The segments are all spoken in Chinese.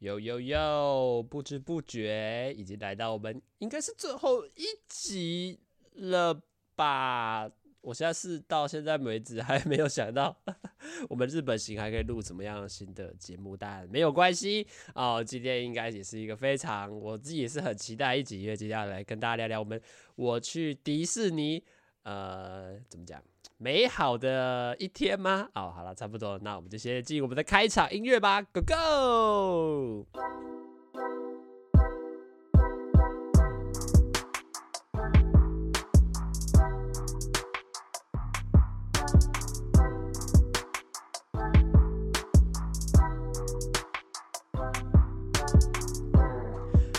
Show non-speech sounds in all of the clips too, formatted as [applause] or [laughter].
呦呦呦，不知不觉已经来到我们应该是最后一集了吧？我现在是到现在为止还没有想到 [laughs] 我们日本行还可以录什么样新的节目，但没有关系哦。今天应该也是一个非常我自己也是很期待一集，因为接下来跟大家聊聊我们我去迪士尼，呃，怎么讲？美好的一天吗？哦，好了，差不多，那我们就先进我们的开场音乐吧，Go Go！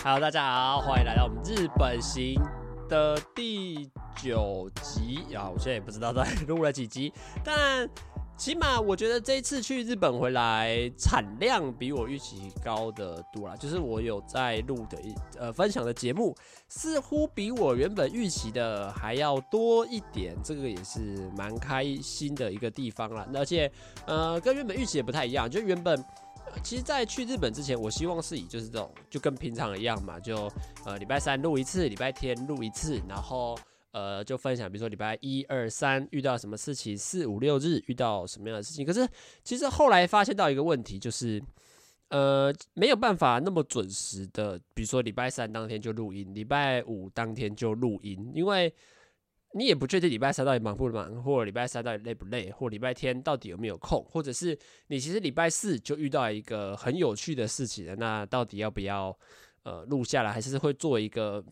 好，大家好，欢迎来到我们日本行的第九集啊，我现在也不知道在录了几集，但起码我觉得这一次去日本回来产量比我预期高的多啦，就是我有在录的一呃分享的节目，似乎比我原本预期的还要多一点，这个也是蛮开心的一个地方啦。而且呃跟原本预期也不太一样，就原本其实，在去日本之前，我希望是以就是这种就跟平常一样嘛，就呃礼拜三录一次，礼拜天录一次，然后。呃，就分享，比如说礼拜一二三遇到什么事情，四五六日遇到什么样的事情。可是其实后来发现到一个问题，就是呃没有办法那么准时的，比如说礼拜三当天就录音，礼拜五当天就录音，因为你也不确定礼拜三到底忙不忙，或者礼拜三到底累不累，或礼拜天到底有没有空，或者是你其实礼拜四就遇到一个很有趣的事情了，那到底要不要呃录下来，还是会做一个？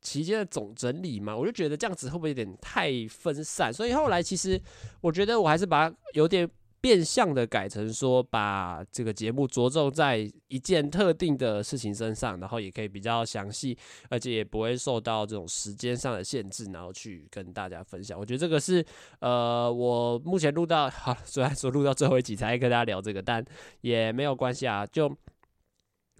期间的总整理嘛，我就觉得这样子会不会有点太分散？所以后来其实我觉得我还是把有点变相的改成说，把这个节目着重在一件特定的事情身上，然后也可以比较详细，而且也不会受到这种时间上的限制，然后去跟大家分享。我觉得这个是呃，我目前录到好，虽然说录到最后一集才跟大家聊这个，但也没有关系啊。就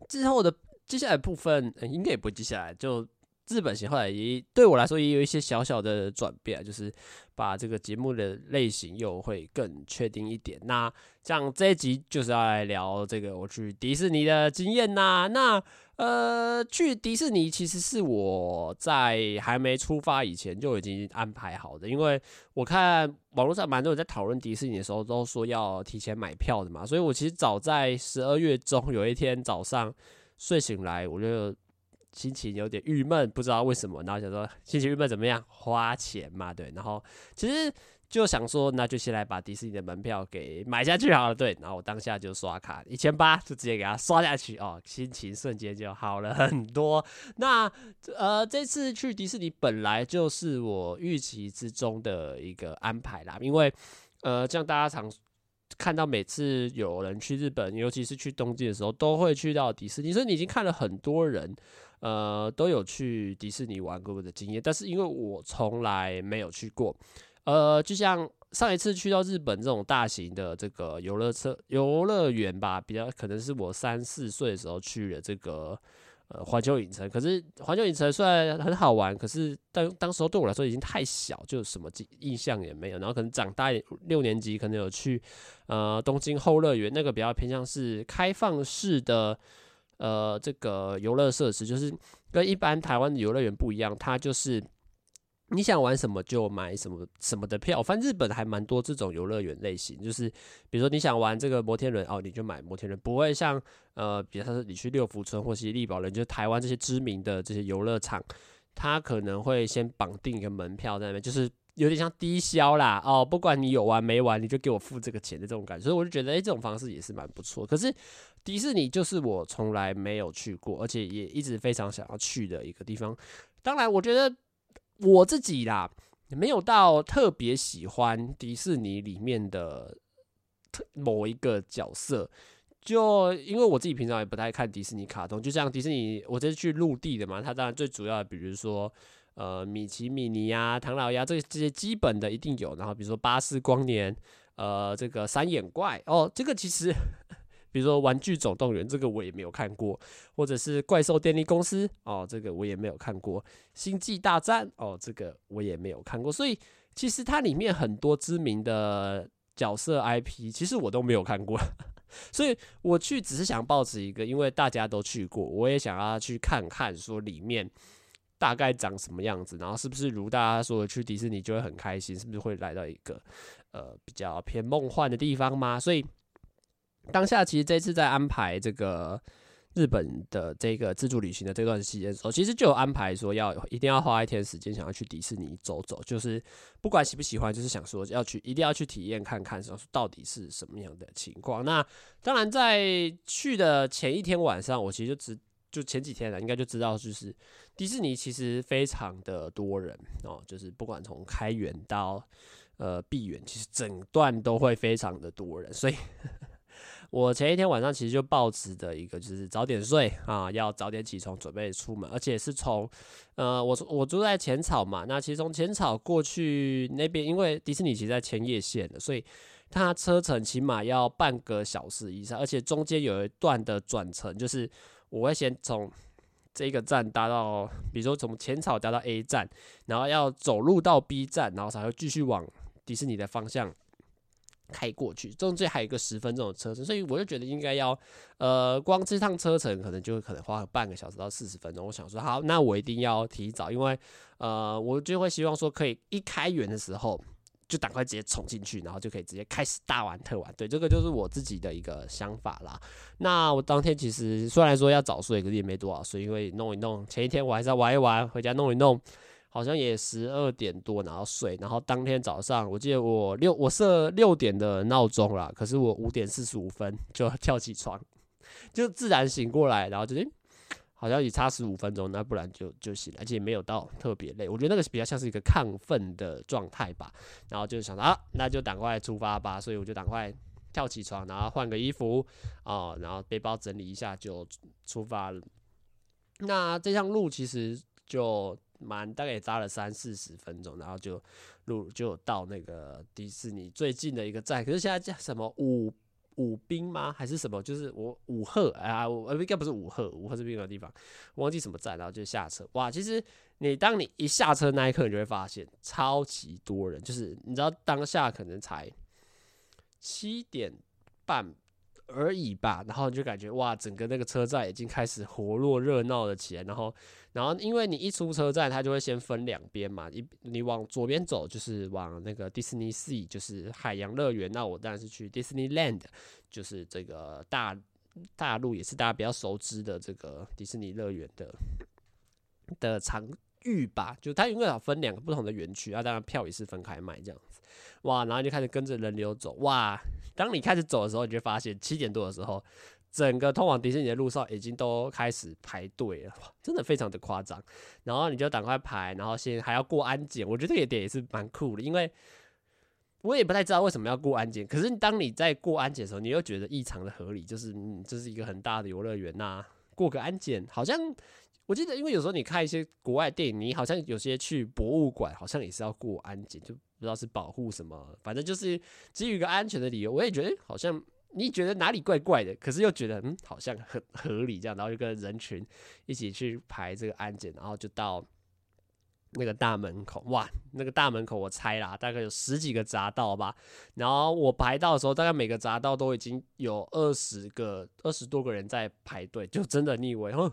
之后的接下来部分，应该也不会接下来就。日本行后来也对我来说也有一些小小的转变，就是把这个节目的类型又会更确定一点。那像这一集就是要来聊这个我去迪士尼的经验呐。那呃，去迪士尼其实是我在还没出发以前就已经安排好的，因为我看网络上蛮多人在讨论迪士尼的时候都说要提前买票的嘛，所以我其实早在十二月中有一天早上睡醒来，我就。心情有点郁闷，不知道为什么，然后想说心情郁闷怎么样？花钱嘛，对。然后其实就想说，那就先来把迪士尼的门票给买下去好了，对。然后我当下就刷卡一千八，[laughs] 就直接给他刷下去哦，心情瞬间就好了很多。那呃，这次去迪士尼本来就是我预期之中的一个安排啦，因为呃，像大家常看到每次有人去日本，尤其是去东京的时候，都会去到迪士尼，所以你已经看了很多人。呃，都有去迪士尼玩过的经验，但是因为我从来没有去过，呃，就像上一次去到日本这种大型的这个游乐车游乐园吧，比较可能是我三四岁的时候去了这个呃环球影城。可是环球影城虽然很好玩，可是当当时候对我来说已经太小，就什么印象也没有。然后可能长大，六年级可能有去呃东京后乐园，那个比较偏向是开放式的。呃，这个游乐设施就是跟一般台湾的游乐园不一样，它就是你想玩什么就买什么什么的票。反正日本还蛮多这种游乐园类型，就是比如说你想玩这个摩天轮哦，你就买摩天轮，不会像呃，比如说你去六福村或是丽宝人，就是台湾这些知名的这些游乐场，它可能会先绑定一个门票在那边，就是有点像低消啦哦，不管你有玩没玩，你就给我付这个钱的这种感觉。所以我就觉得，哎，这种方式也是蛮不错。可是。迪士尼就是我从来没有去过，而且也一直非常想要去的一个地方。当然，我觉得我自己啦，没有到特别喜欢迪士尼里面的某一个角色。就因为我自己平常也不太看迪士尼卡通，就像迪士尼，我这是去陆地的嘛，它当然最主要的，比如说呃米奇、米妮呀、唐老鸭这这些基本的一定有。然后比如说巴斯光年，呃，这个三眼怪哦，这个其实。比如说《玩具总动员》这个我也没有看过，或者是《怪兽电力公司》哦，这个我也没有看过，《星际大战》哦，这个我也没有看过。所以其实它里面很多知名的角色 IP，其实我都没有看过，[laughs] 所以我去只是想抱持一个，因为大家都去过，我也想要去看看，说里面大概长什么样子，然后是不是如大家说的去迪士尼就会很开心，是不是会来到一个呃比较偏梦幻的地方吗？所以当下其实这次在安排这个。日本的这个自助旅行的这段期间的时候，其实就有安排说要一定要花一天时间，想要去迪士尼走走，就是不管喜不喜欢，就是想说要去，一定要去体验看看，说到底是什么样的情况。那当然，在去的前一天晚上，我其实就知，就前几天了，应该就知道，就是迪士尼其实非常的多人哦，就是不管从开园到呃闭园，其实整段都会非常的多人，所以。我前一天晚上其实就报持的一个就是早点睡啊，要早点起床准备出门，而且是从呃我我住在浅草嘛，那其实从浅草过去那边，因为迪士尼其实在千叶县的，所以它车程起码要半个小时以上，而且中间有一段的转乘，就是我会先从这个站搭到，比如说从浅草搭到 A 站，然后要走路到 B 站，然后才会继续往迪士尼的方向。开过去，中间还有一个十分钟的车程，所以我就觉得应该要，呃，光这趟车程可能就可能花了半个小时到四十分钟。我想说，好，那我一定要提早，因为呃，我就会希望说，可以一开园的时候就赶快直接冲进去，然后就可以直接开始大玩特玩。对，这个就是我自己的一个想法啦。那我当天其实虽然说要早睡，可是也没多少睡，因为弄一弄，前一天我还是要玩一玩，回家弄一弄。好像也十二点多，然后睡，然后当天早上，我记得我六我设六点的闹钟啦，可是我五点四十五分 [laughs] 就跳起床，就自然醒过来，然后就诶，好像也差十五分钟，那不然就就醒了，而且没有到特别累，我觉得那个比较像是一个亢奋的状态吧，然后就想啊，那就赶快出发吧，所以我就赶快跳起床，然后换个衣服啊，然后背包整理一下就出发了。那这趟路其实就。蛮大概也扎了三四十分钟，然后就路就到那个迪士尼最近的一个站。可是现在叫什么五五滨吗？还是什么？就是我五鹤啊，我应该不是五鹤，五鹤是另一个地方，忘记什么站，然后就下车。哇，其实你当你一下车那一刻，你就会发现超级多人，就是你知道当下可能才七点半。而已吧，然后就感觉哇，整个那个车站已经开始活络热闹了起来。然后，然后因为你一出车站，它就会先分两边嘛，一你往左边走就是往那个 Disney Sea，就是海洋乐园。那我当然是去 Disneyland，就是这个大大陆也是大家比较熟知的这个迪士尼乐园的的场域吧。就它因为要分两个不同的园区啊，当然票也是分开卖这样子。哇，然后就开始跟着人流走哇。当你开始走的时候，你就发现七点多的时候，整个通往迪士尼的路上已经都开始排队了，真的非常的夸张。然后你就赶快排，然后先还要过安检。我觉得这个点也是蛮酷的，因为我也不太知道为什么要过安检。可是当你在过安检的时候，你又觉得异常的合理，就是嗯，这是一个很大的游乐园呐，过个安检好像。我记得，因为有时候你看一些国外电影，你好像有些去博物馆，好像也是要过安检，就不知道是保护什么，反正就是基于一个安全的理由。我也觉得好像你觉得哪里怪怪的，可是又觉得嗯，好像很合理这样，然后就跟人群一起去排这个安检，然后就到那个大门口。哇，那个大门口我猜啦，大概有十几个匝道吧。然后我排到的时候，大概每个匝道都已经有二十个、二十多个人在排队，就真的你以为，哼。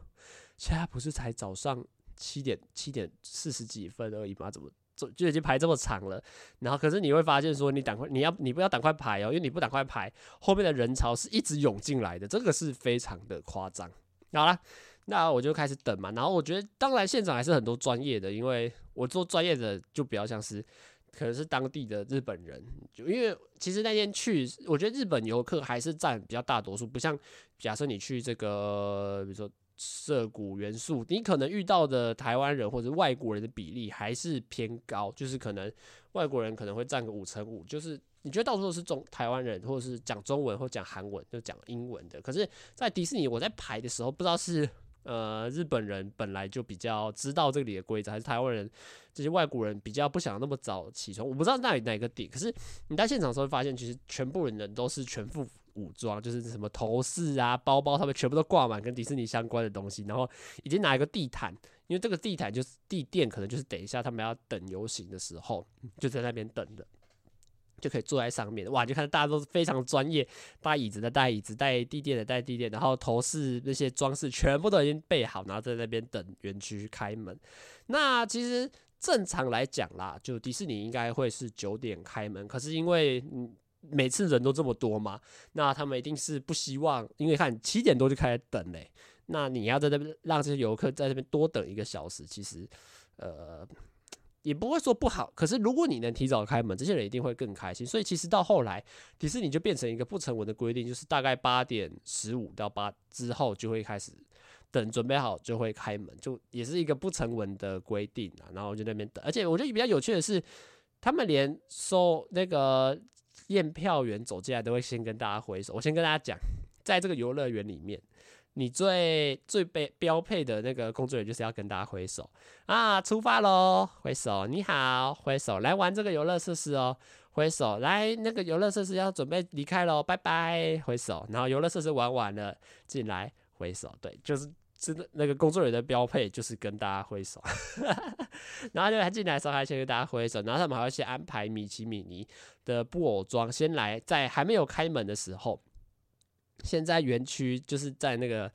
现在不是才早上七点七点四十几分而已吗？怎么就就已经排这么长了？然后可是你会发现说，你赶快你要你不要赶快排哦，因为你不赶快排，后面的人潮是一直涌进来的，这个是非常的夸张。好了，那我就开始等嘛。然后我觉得，当然现场还是很多专业的，因为我做专业的就比较像是可能是当地的日本人，就因为其实那天去，我觉得日本游客还是占比较大多数，不像假设你去这个，比如说。涩谷元素，你可能遇到的台湾人或者外国人的比例还是偏高，就是可能外国人可能会占个五成五，就是你觉得到处都是中台湾人，或者是讲中文或讲韩文，就讲英文的。可是，在迪士尼，我在排的时候，不知道是呃日本人本来就比较知道这里的规则，还是台湾人这些外国人比较不想那么早起床，我不知道那里哪个点。可是你在现场的时候会发现，其实全部人人都是全副。武装就是什么头饰啊、包包，他们全部都挂满跟迪士尼相关的东西，然后已经拿一个地毯，因为这个地毯就是地垫，可能就是等一下他们要等游行的时候就在那边等的。就可以坐在上面，哇！就看大家都是非常专业，带椅子的带椅子，带地垫的带地垫，然后头饰那些装饰全部都已经备好，然后在那边等园区开门。那其实正常来讲啦，就迪士尼应该会是九点开门，可是因为嗯每次人都这么多嘛，那他们一定是不希望，因为看七点多就开始等嘞，那你要在那边让这些游客在那边多等一个小时，其实呃。也不会说不好，可是如果你能提早开门，这些人一定会更开心。所以其实到后来，迪士尼就变成一个不成文的规定，就是大概八点十五到八之后就会开始等准备好就会开门，就也是一个不成文的规定啊。然后就那边等，而且我觉得比较有趣的是，他们连收那个验票员走进来都会先跟大家挥手。我先跟大家讲，在这个游乐园里面。你最最被标配的那个工作人员就是要跟大家挥手啊，出发喽！挥手，你好，挥手，来玩这个游乐设施哦，挥手，来那个游乐设施要准备离开喽，拜拜，挥手，然后游乐设施玩完了进来挥手，对，就是真的那个工作人员的标配就是跟大家挥手，[laughs] 然后就还进来的时候还先跟大家挥手，然后他们还会先安排米奇米妮的布偶装先来，在还没有开门的时候。现在园区就是在那个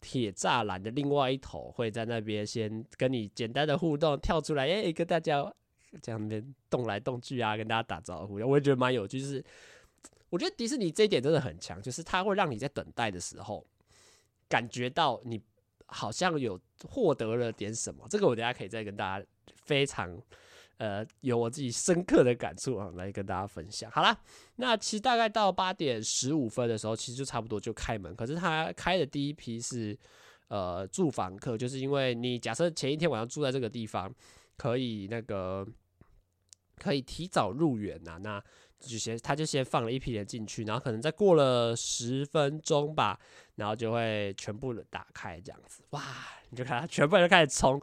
铁栅栏的另外一头，会在那边先跟你简单的互动，跳出来，哎，跟大家这样边动来动去啊，跟大家打招呼，我也觉得蛮有趣。就是我觉得迪士尼这一点真的很强，就是它会让你在等待的时候感觉到你好像有获得了点什么。这个我等下可以再跟大家非常。呃，有我自己深刻的感触啊，来跟大家分享。好啦，那其实大概到八点十五分的时候，其实就差不多就开门。可是他开的第一批是呃住房客，就是因为你假设前一天晚上住在这个地方，可以那个可以提早入园呐。那就先他就先放了一批人进去，然后可能再过了十分钟吧，然后就会全部的打开这样子。哇，你就看他全部人都开始冲，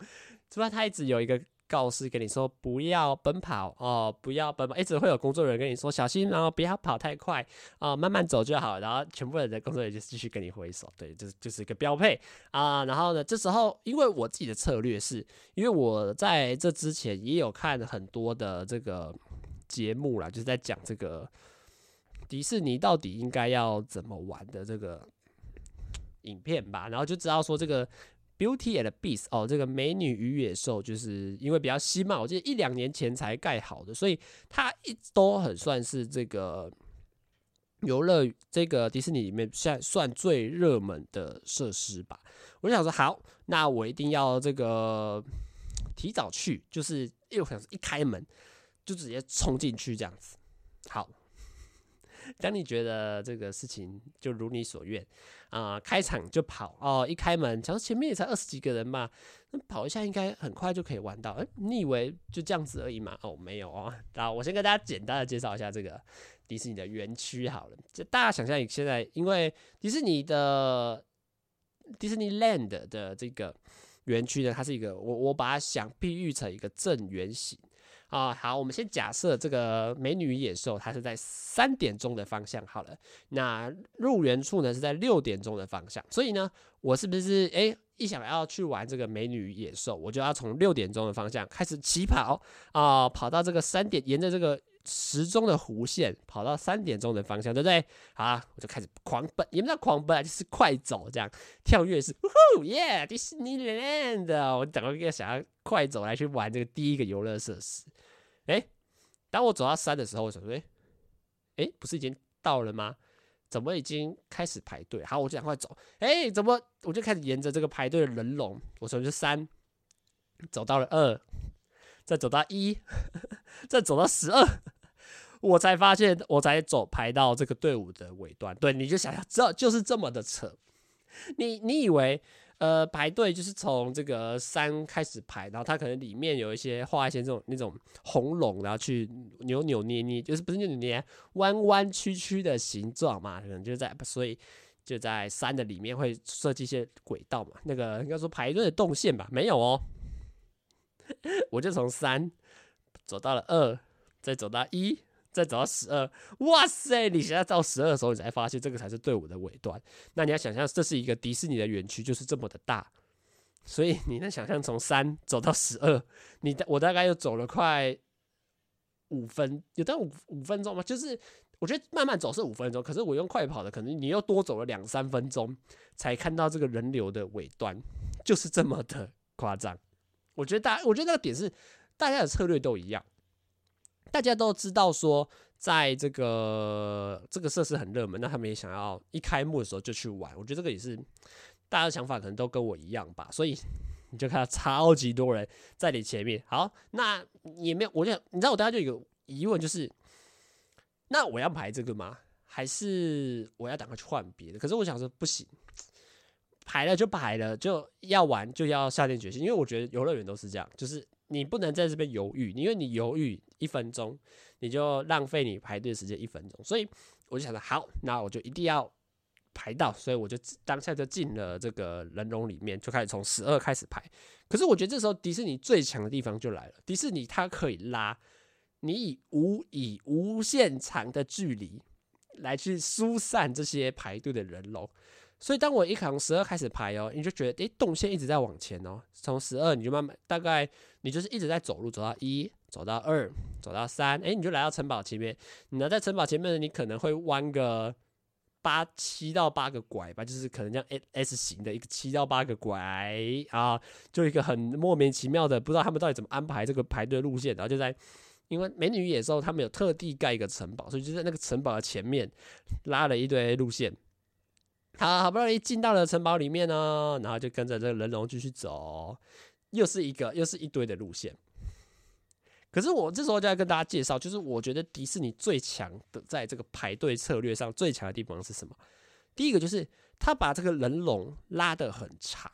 是吧？他一直有一个。告示跟你说不要奔跑哦，不要奔跑，一直会有工作人员跟你说小心，然后不要跑太快啊、哦，慢慢走就好。然后全部人的工作人员就继续跟你挥手，对，就是就是一个标配啊。然后呢，这时候因为我自己的策略是，因为我在这之前也有看很多的这个节目啦，就是在讲这个迪士尼到底应该要怎么玩的这个影片吧，然后就知道说这个。Beauty and the Beast 哦，这个美女与野兽就是因为比较新嘛，我记得一两年前才盖好的，所以它一都很算是这个游乐这个迪士尼里面算算最热门的设施吧。我就想说，好，那我一定要这个提早去，就是又想一开门就直接冲进去这样子。好，当你觉得这个事情就如你所愿。啊、开场就跑哦！一开门，想说前面也才二十几个人嘛，那跑一下应该很快就可以玩到。哎，你以为就这样子而已嘛？哦，没有哦。那我先跟大家简单的介绍一下这个迪士尼的园区好了。就大家想象，现在因为迪士尼的迪士尼 Land 的这个园区呢，它是一个我我把它想比喻成一个正圆形。啊，好，我们先假设这个美女与野兽它是在三点钟的方向好了，那入园处呢是在六点钟的方向，所以呢，我是不是哎、欸、一想要去玩这个美女与野兽，我就要从六点钟的方向开始起跑啊，跑到这个三点，沿着这个时钟的弧线跑到三点钟的方向，对不对？好，我就开始狂奔，也不叫狂奔啊，就是快走这样，跳跃式，呜呼，耶，迪士尼 land，我等会儿想要快走来去玩这个第一个游乐设施。哎，当我走到三的时候，我想说，哎，哎，不是已经到了吗？怎么已经开始排队？好，我就赶快走。哎，怎么我就开始沿着这个排队的人龙，我从这三走到了二，再走到一，[laughs] 再走到十二，我才发现，我才走排到这个队伍的尾端。对，你就想想，这就是这么的扯。你你以为？呃，排队就是从这个山开始排，然后它可能里面有一些画一些这种那种红龙，然后去扭扭捏捏，就是不是扭扭捏，弯弯曲曲的形状嘛，可能就在，所以就在山的里面会设计一些轨道嘛，那个应该说排队的动线吧，没有哦，[laughs] 我就从三走到了二，再走到一。再走到十二，哇塞！你现在到十二的时候，你才发现这个才是队伍的尾端。那你要想象，这是一个迪士尼的园区，就是这么的大。所以你能想象从三走到十二，你我大概又走了快五分，有到五五分钟吗？就是我觉得慢慢走是五分钟，可是我用快跑的，可能你又多走了两三分钟才看到这个人流的尾端，就是这么的夸张。我觉得大，我觉得那个点是大家的策略都一样，大家都知道说，在这个这个设施很热门，那他们也想要一开幕的时候就去玩。我觉得这个也是大家的想法，可能都跟我一样吧，所以。[laughs] 你就看到超级多人在你前面，好，那也没有，我就你知道，我大家就有疑问，就是那我要排这个吗？还是我要赶快去换别的？可是我想说不行，排了就排了，就要玩就要下定决心，因为我觉得游乐园都是这样，就是你不能在这边犹豫，因为你犹豫一分钟，你就浪费你排队时间一分钟，所以我就想着，好，那我就一定要。排到，所以我就当下就进了这个人龙里面，就开始从十二开始排。可是我觉得这时候迪士尼最强的地方就来了，迪士尼它可以拉你以无以无限长的距离来去疏散这些排队的人龙。所以当我一从十二开始排哦，你就觉得诶，动线一直在往前哦，从十二你就慢慢大概你就是一直在走路，走到一，走到二，走到三，哎，你就来到城堡前面。你呢在城堡前面，你可能会弯个。八七到八个拐吧，就是可能这样 S 型的一个七到八个拐啊，就一个很莫名其妙的，不知道他们到底怎么安排这个排队路线。然后就在，因为美女与野兽他们有特地盖一个城堡，所以就在那个城堡的前面拉了一堆路线。好，好不容易进到了城堡里面呢，然后就跟着这个人龙继续走，又是一个又是一堆的路线。可是我这时候就要跟大家介绍，就是我觉得迪士尼最强的在这个排队策略上最强的地方是什么？第一个就是他把这个人龙拉得很长，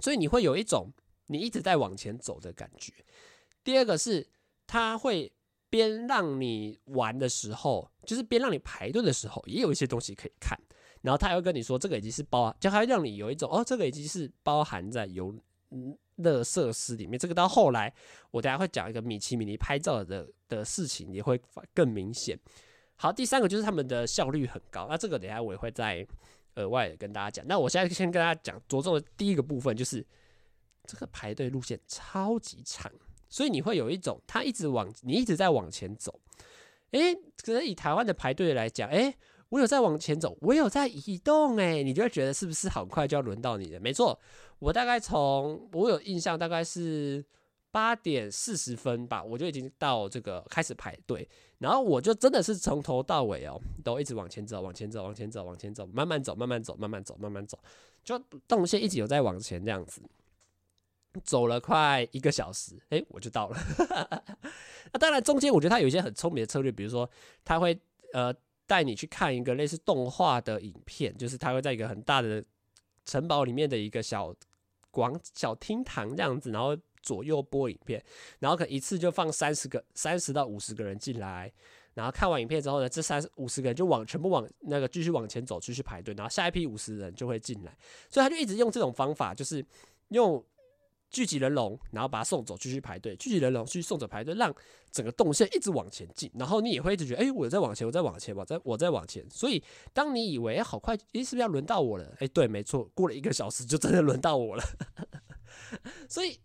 所以你会有一种你一直在往前走的感觉。第二个是他会边让你玩的时候，就是边让你排队的时候，也有一些东西可以看。然后他还会跟你说，这个已经是包，就还会让你有一种哦，这个已经是包含在有嗯。的设施里面，这个到后来我等下会讲一个米奇米妮拍照的的事情，也会更明显。好，第三个就是他们的效率很高，那这个等下我也会再额外跟大家讲。那我现在先跟大家讲着重的第一个部分，就是这个排队路线超级长，所以你会有一种他一直往你一直在往前走。诶，可能以台湾的排队来讲，诶。我有在往前走，我有在移动，诶，你就会觉得是不是好快就要轮到你了？没错，我大概从我有印象，大概是八点四十分吧，我就已经到这个开始排队，然后我就真的是从头到尾哦，都一直往前走，往前走，往前走，往前走，慢慢走，慢慢走，慢慢走，慢慢走，就动线一直有在往前这样子，走了快一个小时，诶，我就到了。[laughs] 那当然中间我觉得他有一些很聪明的策略，比如说他会呃。带你去看一个类似动画的影片，就是他会在一个很大的城堡里面的一个小广小厅堂这样子，然后左右播影片，然后可能一次就放三十个、三十到五十个人进来，然后看完影片之后呢，这三五十个人就往全部往那个继续往前走，继续排队，然后下一批五十人就会进来，所以他就一直用这种方法，就是用。聚集人龙，然后把他送走，继续排队。聚集人龙，继续送走排队，让整个动线一直往前进。然后你也会一直觉得，哎，我在往前，我在往前，我在我在往前。所以，当你以为，好快，哎，是不是要轮到我了？哎，对，没错，过了一个小时就真的轮到我了。[laughs] 所以，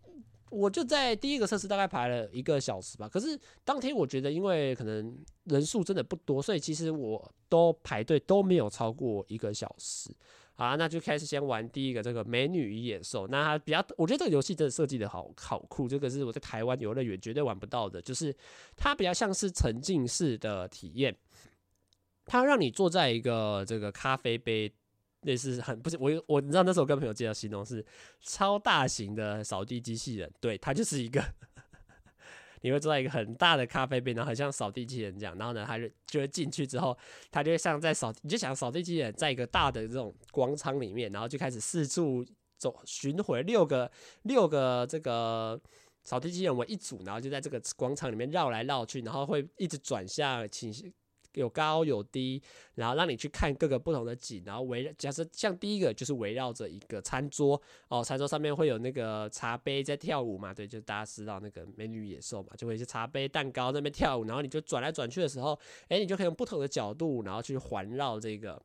我就在第一个设施大概排了一个小时吧。可是当天我觉得，因为可能人数真的不多，所以其实我都排队都没有超过一个小时。好，那就开始先玩第一个这个美女与野兽。那它比较，我觉得这个游戏真的设计的好好酷，这个是我在台湾游乐园绝对玩不到的，就是它比较像是沉浸式的体验。它让你坐在一个这个咖啡杯，类似很不是我我你知道那时候跟朋友介绍形容是超大型的扫地机器人，对，它就是一个。你会坐在一个很大的咖啡杯，然后很像扫地机器人这样，然后呢，他就就会进去之后，他就会像在扫，你就想扫地机器人在一个大的这种广场里面，然后就开始四处走巡回，六个六个这个扫地机器人为一组，然后就在这个广场里面绕来绕去，然后会一直转向倾。有高有低，然后让你去看各个不同的景，然后围假设像第一个就是围绕着一个餐桌哦，餐桌上面会有那个茶杯在跳舞嘛，对，就大家知道那个美女野兽嘛，就会一些茶杯蛋糕在那边跳舞，然后你就转来转去的时候，哎，你就可以用不同的角度，然后去环绕这个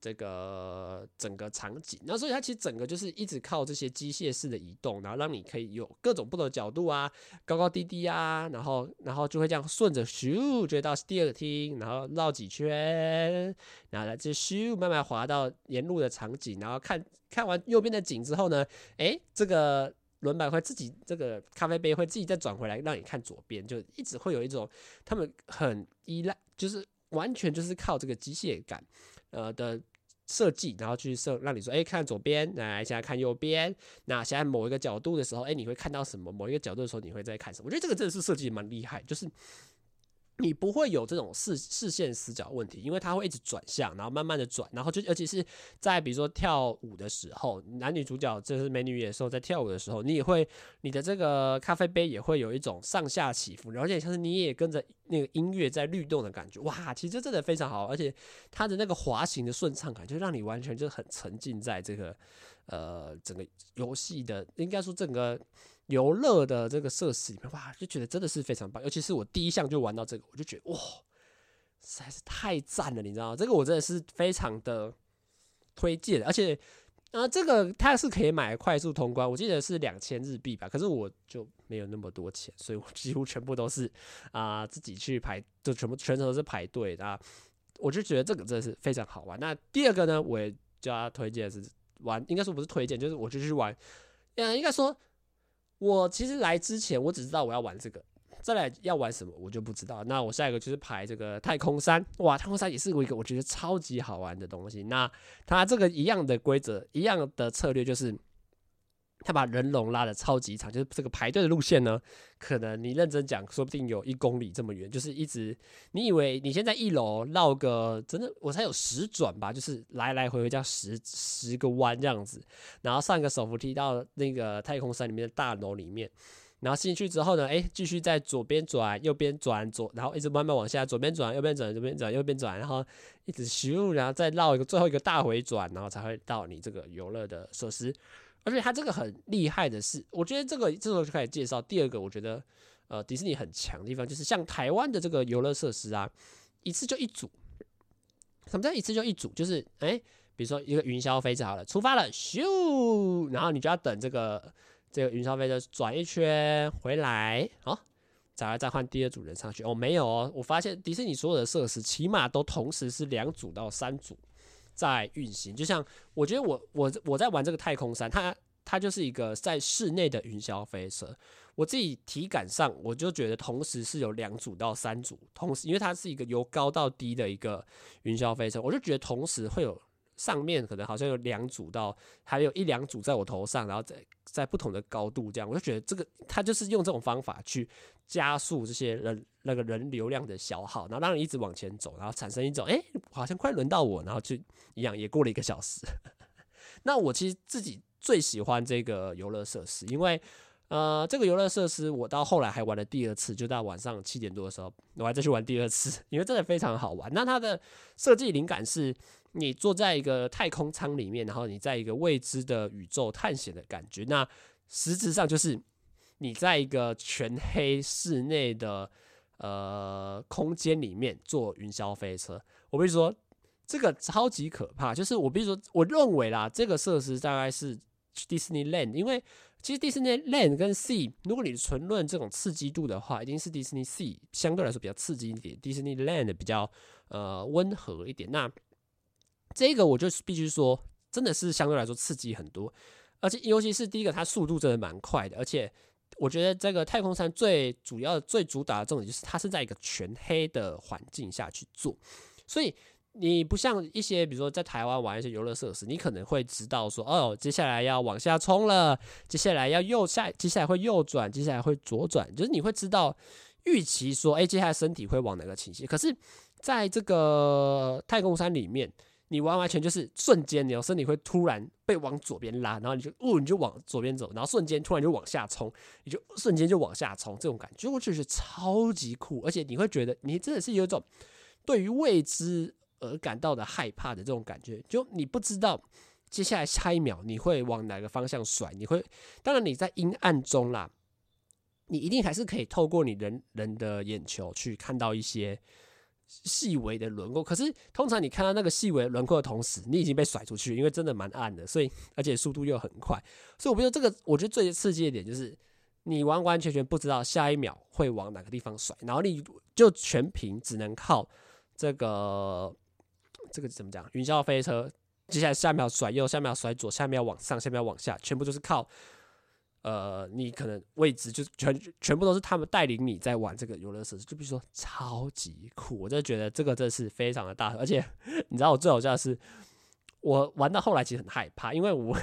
这个整个场景，那所以它其实整个就是一直靠这些机械式的移动，然后让你可以有各种不同的角度啊，高高低低啊，然后然后就会这样顺着咻，就到第二个厅，然后绕几圈，然后来这咻慢慢滑到沿路的场景，然后看看完右边的景之后呢，诶，这个轮板会自己这个咖啡杯会自己再转回来让你看左边，就一直会有一种他们很依赖，就是完全就是靠这个机械感。呃的设计，然后去设让你说，哎，看左边，来现在看右边，那现在某一个角度的时候，哎，你会看到什么？某一个角度的时候，你会在看什么？我觉得这个真的是设计蛮厉害，就是。你不会有这种视视线死角问题，因为它会一直转向，然后慢慢的转，然后就，而且是在比如说跳舞的时候，男女主角就是美女野兽在跳舞的时候，你也会你的这个咖啡杯也会有一种上下起伏，而且像是你也跟着那个音乐在律动的感觉，哇，其实真的非常好，而且它的那个滑行的顺畅感，就让你完全就很沉浸在这个呃整个游戏的，应该说整个。游乐的这个设施里面，哇，就觉得真的是非常棒。尤其是我第一项就玩到这个，我就觉得哇，实在是太赞了，你知道吗？这个我真的是非常的推荐。而且，啊，这个它是可以买快速通关，我记得是两千日币吧。可是我就没有那么多钱，所以我几乎全部都是啊自己去排，就全部全程都是排队的。我就觉得这个真的是非常好玩。那第二个呢，我也叫他推荐是玩，应该说不是推荐，就是我就去玩。嗯，应该说。我其实来之前，我只知道我要玩这个，再来要玩什么我就不知道。那我下一个就是排这个太空山，哇，太空山也是一个我觉得超级好玩的东西。那它这个一样的规则，一样的策略就是。他把人龙拉得超级长，就是这个排队的路线呢，可能你认真讲，说不定有一公里这么远，就是一直你以为你先在一楼绕个真的，我才有十转吧，就是来来回回这样十十个弯这样子，然后上个手扶梯到那个太空山里面的大楼里面，然后进去之后呢，哎，继续在左边转，右边转左，然后一直慢慢往下，左边转，右边转，左边转，右边转，然后一直咻，然后再绕一个最后一个大回转，然后才会到你这个游乐的设施。而且它这个很厉害的是，我觉得这个这时候就开始介绍第二个，我觉得呃迪士尼很强的地方，就是像台湾的这个游乐设施啊，一次就一组。什么叫一次就一组？就是哎、比如说一个云霄飞车好了，出发了，咻，然后你就要等这个这个云霄飞车转一圈回来，好，再来再换第二组人上去。哦，没有哦，我发现迪士尼所有的设施起码都同时是两组到三组。在运行，就像我觉得我我我在玩这个太空山，它它就是一个在室内的云霄飞车。我自己体感上，我就觉得同时是有两组到三组，同时因为它是一个由高到低的一个云霄飞车，我就觉得同时会有上面可能好像有两组到，还有一两组在我头上，然后在在不同的高度这样，我就觉得这个他就是用这种方法去加速这些人。那个人流量的消耗，然后让你一直往前走，然后产生一种哎、好像快轮到我，然后就一样也过了一个小时。[laughs] 那我其实自己最喜欢这个游乐设施，因为呃，这个游乐设施我到后来还玩了第二次，就到晚上七点多的时候，我还再去玩第二次，[laughs] 因为真的非常好玩。那它的设计灵感是，你坐在一个太空舱里面，然后你在一个未知的宇宙探险的感觉。那实质上就是你在一个全黑室内的。呃，空间里面坐云霄飞车，我必须说这个超级可怕。就是我必须说，我认为啦，这个设施大概是 Disneyland，因为其实 Disneyland 跟 Sea，如果你纯论这种刺激度的话，一定是 Disney Sea 相对来说比较刺激一点，Disneyland 比较呃温和一点。那这个我就必须说，真的是相对来说刺激很多，而且尤其是第一个，它速度真的蛮快的，而且。我觉得这个太空山最主要、最主打的重点就是它是在一个全黑的环境下去做，所以你不像一些比如说在台湾玩一些游乐设施，你可能会知道说，哦，接下来要往下冲了，接下来要右下，接下来会右转，接下来会左转，就是你会知道预期说，哎，接下来身体会往哪个倾斜。可是在这个太空山里面。你完完全就是瞬间，你的身体会突然被往左边拉，然后你就哦，你就往左边走，然后瞬间突然就往下冲，你就瞬间就往下冲，这种感觉我就是超级酷，而且你会觉得你真的是有一种对于未知而感到的害怕的这种感觉，就你不知道接下来下一秒你会往哪个方向甩，你会当然你在阴暗中啦，你一定还是可以透过你人人的眼球去看到一些。细微的轮廓。可是通常你看到那个细微轮廓的同时，你已经被甩出去，因为真的蛮暗的，所以而且速度又很快。所以我觉得这个，我觉得最刺激的点就是你完完全全不知道下一秒会往哪个地方甩，然后你就全凭只能靠这个这个怎么讲？云霄飞车，接下来下一秒甩右，下一秒甩左，下一秒往上，下一秒往下，全部都是靠。呃，你可能位置就全全部都是他们带领你在玩这个游乐设施，就比如说超级酷，我真的觉得这个真的是非常的大，而且你知道我最好笑的是，我玩到后来其实很害怕，因为我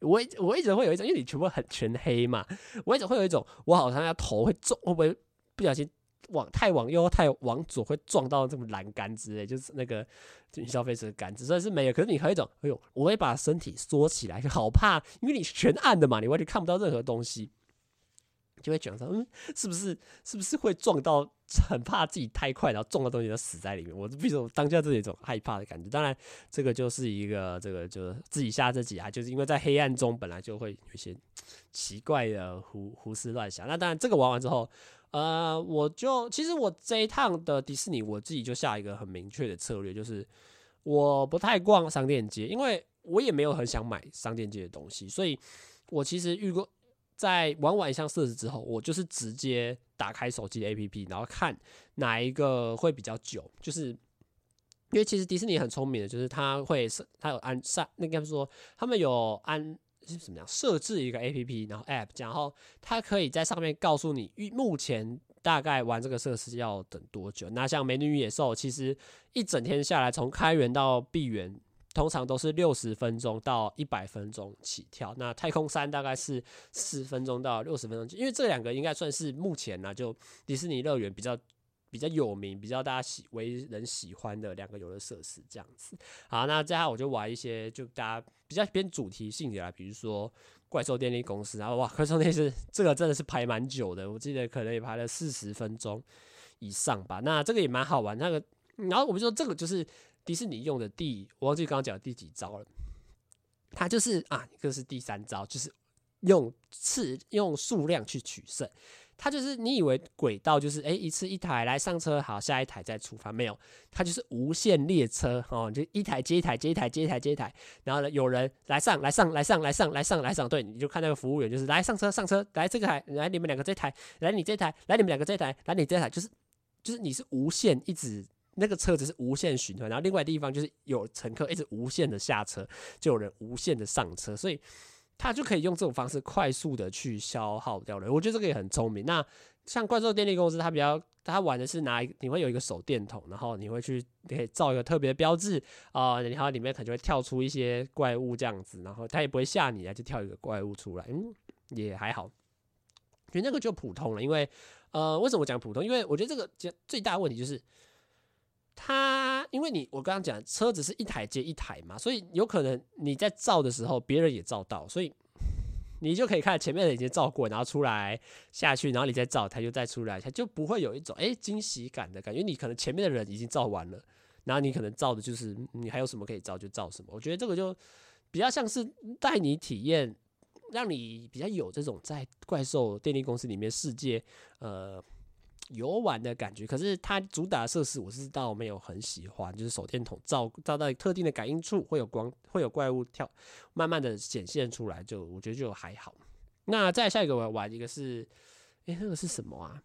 我我一直会有一种，因为你全部很全黑嘛，我一直会有一种，我好像要头会中，会不会不小心？往太往右太往左会撞到这么栏杆之类，就是那个云霄飞车的杆子，所以是没有。可是你可以种，哎呦，我会把身体缩起来，好怕，因为你全暗的嘛，你完全看不到任何东西，就会讲说，嗯，是不是是不是会撞到？很怕自己太快，然后撞到东西就死在里面。我比如当下这一种害怕的感觉。当然，这个就是一个这个就是自己吓自己啊，就是因为在黑暗中本来就会有些奇怪的胡胡思乱想。那当然，这个玩完之后。呃，我就其实我这一趟的迪士尼，我自己就下一个很明确的策略，就是我不太逛商店街，因为我也没有很想买商店街的东西，所以我其实遇过在玩完一项设施之后，我就是直接打开手机的 APP，然后看哪一个会比较久，就是因为其实迪士尼很聪明的，就是他会设他有安上，那该说他们有安。是怎么样设置一个 A P P，然后 App，然后它可以在上面告诉你，目前大概玩这个设施要等多久。那像美女与野兽，其实一整天下来，从开园到闭园，通常都是六十分钟到一百分钟起跳。那太空山大概是四分钟到六十分钟，因为这两个应该算是目前呢，就迪士尼乐园比较。比较有名、比较大家喜为人喜欢的两个游乐设施，这样子。好，那接下来我就玩一些就大家比较偏主题性的啦，比如说怪兽电力公司。然后哇，怪兽电力是这个真的是排蛮久的，我记得可能也排了四十分钟以上吧。那这个也蛮好玩。那个，然后我们说这个就是迪士尼用的第，我忘记刚刚讲的第几招了。它就是啊，这是第三招，就是用次用数量去取胜。它就是你以为轨道就是哎、一次一台来上车，好，下一台再出发，没有，它就是无限列车哦，就一台接一台接一台接一台接一台，然后呢有人来上来上来上来上来上来上，对，你就看那个服务员就是来上车上车，来这个台来你们两个这台，来你这台来你们两个这台，来你这台，就是就是你是无限一直那个车子是无限循环，然后另外地方就是有乘客一直无限的下车，就有人无限的上车，所以。他就可以用这种方式快速的去消耗掉了，我觉得这个也很聪明。那像怪兽电力公司，它比较，它玩的是拿一，你会有一个手电筒，然后你会去，你可以造一个特别的标志啊、呃，然后里面可能就会跳出一些怪物这样子，然后它也不会吓你啊，就跳一个怪物出来，嗯，也还好。觉得那个就普通了，因为呃，为什么我讲普通？因为我觉得这个最最大的问题就是。它，因为你我刚刚讲车子是一台接一台嘛，所以有可能你在照的时候，别人也照到，所以你就可以看前面的已经照过，然后出来下去，然后你再照，它就再出来，它就不会有一种诶惊喜感的感觉。你可能前面的人已经照完了，然后你可能照的就是你还有什么可以照就照什么。我觉得这个就比较像是带你体验，让你比较有这种在怪兽电力公司里面世界呃。游玩的感觉，可是它主打的设施我是倒没有很喜欢，就是手电筒照照到特定的感应处会有光，会有怪物跳，慢慢的显现出来，就我觉得就还好。那再下一个我要玩一个是，哎、那个是什么啊？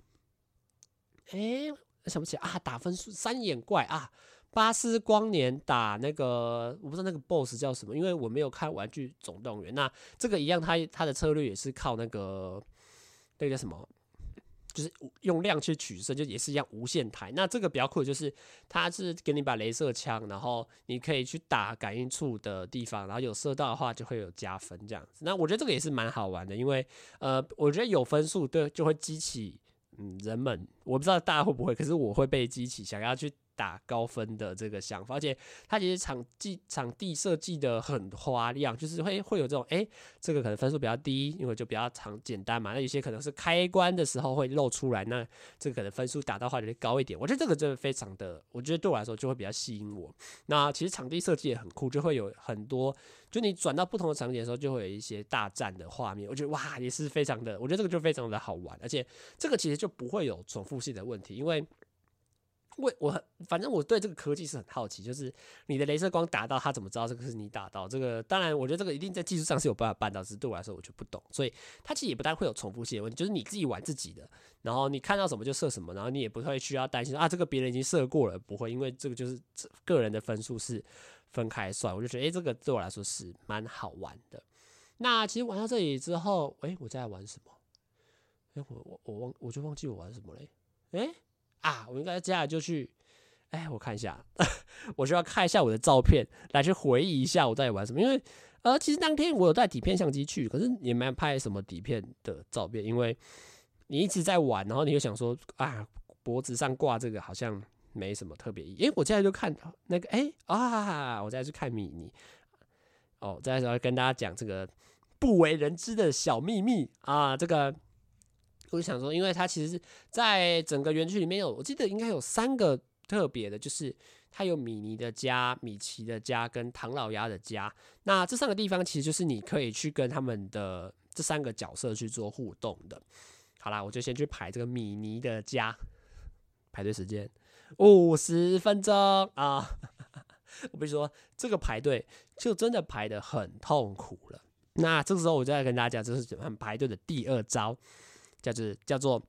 哎、欸，想不起啊，打分数三眼怪啊，巴斯光年打那个我不知道那个 BOSS 叫什么，因为我没有看玩具总动员。那这个一样，它它的策略也是靠那个那个叫什么？就是用量去取胜，就也是一样无限台。那这个比较酷的就是，它是给你把镭射枪，然后你可以去打感应处的地方，然后有射到的话就会有加分这样子。那我觉得这个也是蛮好玩的，因为呃，我觉得有分数对就会激起嗯人们，我不知道大家会不会，可是我会被激起想要去。打高分的这个想法，而且它其实场地场地设计的很花样，就是会会有这种，哎、这个可能分数比较低，因为就比较长简单嘛。那有些可能是开关的时候会露出来，那这个可能分数打到话就会高一点。我觉得这个真的非常的，我觉得对我来说就会比较吸引我。那其实场地设计也很酷，就会有很多，就你转到不同的场景的时候，就会有一些大战的画面。我觉得哇，也是非常的，我觉得这个就非常的好玩，而且这个其实就不会有重复性的问题，因为。我我反正我对这个科技是很好奇，就是你的镭射光打到它，怎么知道这个是你打到？这个当然，我觉得这个一定在技术上是有办法办到，只是对我来说我就不懂，所以它其实也不太会有重复性的问题，就是你自己玩自己的，然后你看到什么就射什么，然后你也不会需要担心啊，这个别人已经射过了，不会，因为这个就是个人的分数是分开算，我就觉得诶、这个对我来说是蛮好玩的。那其实玩到这里之后，诶、我在玩什么？诶、我我我忘，我就忘记我玩什么嘞？诶、啊，我应该接下来就去，哎，我看一下，[laughs] 我需要看一下我的照片，来去回忆一下我在玩什么。因为，呃，其实当天我有带底片相机去，可是也没拍什么底片的照片，因为你一直在玩，然后你就想说，啊，脖子上挂这个好像没什么特别意义。哎，我接下来就看那个，哎啊，我再去看米妮，哦，再来跟大家讲这个不为人知的小秘密啊，这个。我就想说，因为它其实是在整个园区里面有，我记得应该有三个特别的，就是它有米妮的家、米奇的家跟唐老鸭的家。那这三个地方其实就是你可以去跟他们的这三个角色去做互动的。好啦，我就先去排这个米妮的家，排队时间五十分钟啊！[laughs] 我跟你说，这个排队就真的排得很痛苦了。那这个时候我就要跟大家讲，这是怎么排队的第二招。叫做叫做，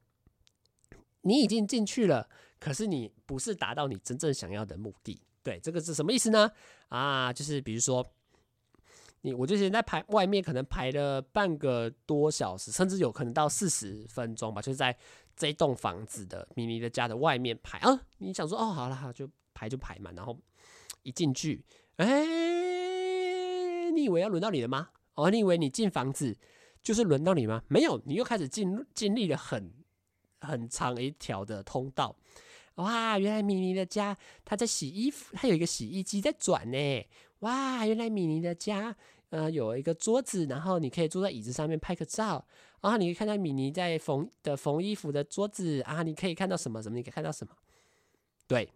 你已经进去了，可是你不是达到你真正想要的目的。对，这个是什么意思呢？啊，就是比如说，你我就现在排外面，可能排了半个多小时，甚至有可能到四十分钟吧，就是在这一栋房子的米妮的家的外面排啊。你想说哦，好了，好，就排就排嘛。然后一进去，哎、你以为要轮到你了吗？哦，你以为你进房子？就是轮到你吗？没有，你又开始经经历了很很长一条的通道。哇，原来米妮的家，他在洗衣服，他有一个洗衣机在转呢。哇，原来米妮的家，呃，有一个桌子，然后你可以坐在椅子上面拍个照。啊，你可以看到米妮在缝的缝衣服的桌子啊，你可以看到什么什么？你可以看到什么？对，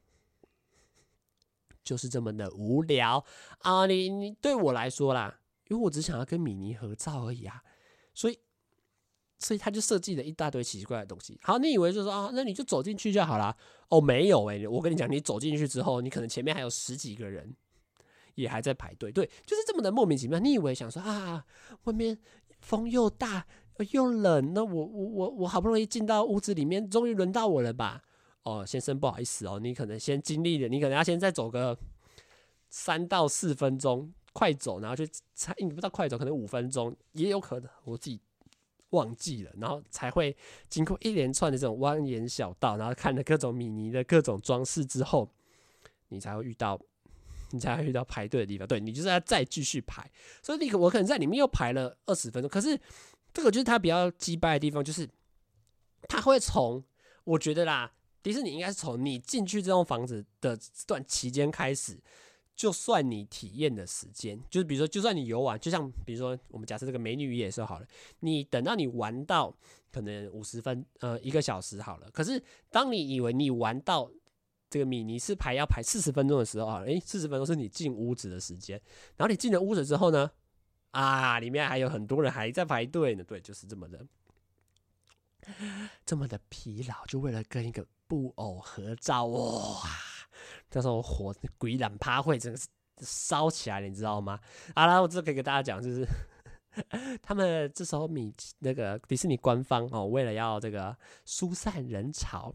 就是这么的无聊啊！你你对我来说啦，因为我只想要跟米妮合照而已啊。所以，所以他就设计了一大堆奇奇怪怪的东西。好，你以为就是说啊，那你就走进去就好了？哦，没有诶、欸，我跟你讲，你走进去之后，你可能前面还有十几个人也还在排队。对，就是这么的莫名其妙。你以为想说啊，外面风又大又冷，那我我我我好不容易进到屋子里面，终于轮到我了吧？哦，先生，不好意思哦，你可能先经历了，你可能要先再走个三到四分钟。快走，然后就才你不知道快走，可能五分钟也有可能，我自己忘记了，然后才会经过一连串的这种蜿蜒小道，然后看了各种米妮的各种装饰之后，你才会遇到，你才会遇到排队的地方。对，你就是要再继续排，所以你我可能在里面又排了二十分钟。可是这个就是它比较鸡掰的地方，就是它会从我觉得啦，迪士尼应该是从你进去这栋房子的这段期间开始。就算你体验的时间，就是比如说，就算你游玩，就像比如说，我们假设这个美女与野兽好了，你等到你玩到可能五十分，呃，一个小时好了。可是当你以为你玩到这个米妮是排要排四十分钟的时候啊，诶，四十分钟是你进屋子的时间。然后你进了屋子之后呢，啊，里面还有很多人还在排队呢。对，就是这么的，这么的疲劳，就为了跟一个布偶合照哇。那时候火鬼染趴会整个烧起来了，你知道吗？好了，我这可以给大家讲，就是 [laughs] 他们这时候米那个迪士尼官方哦，为了要这个疏散人潮，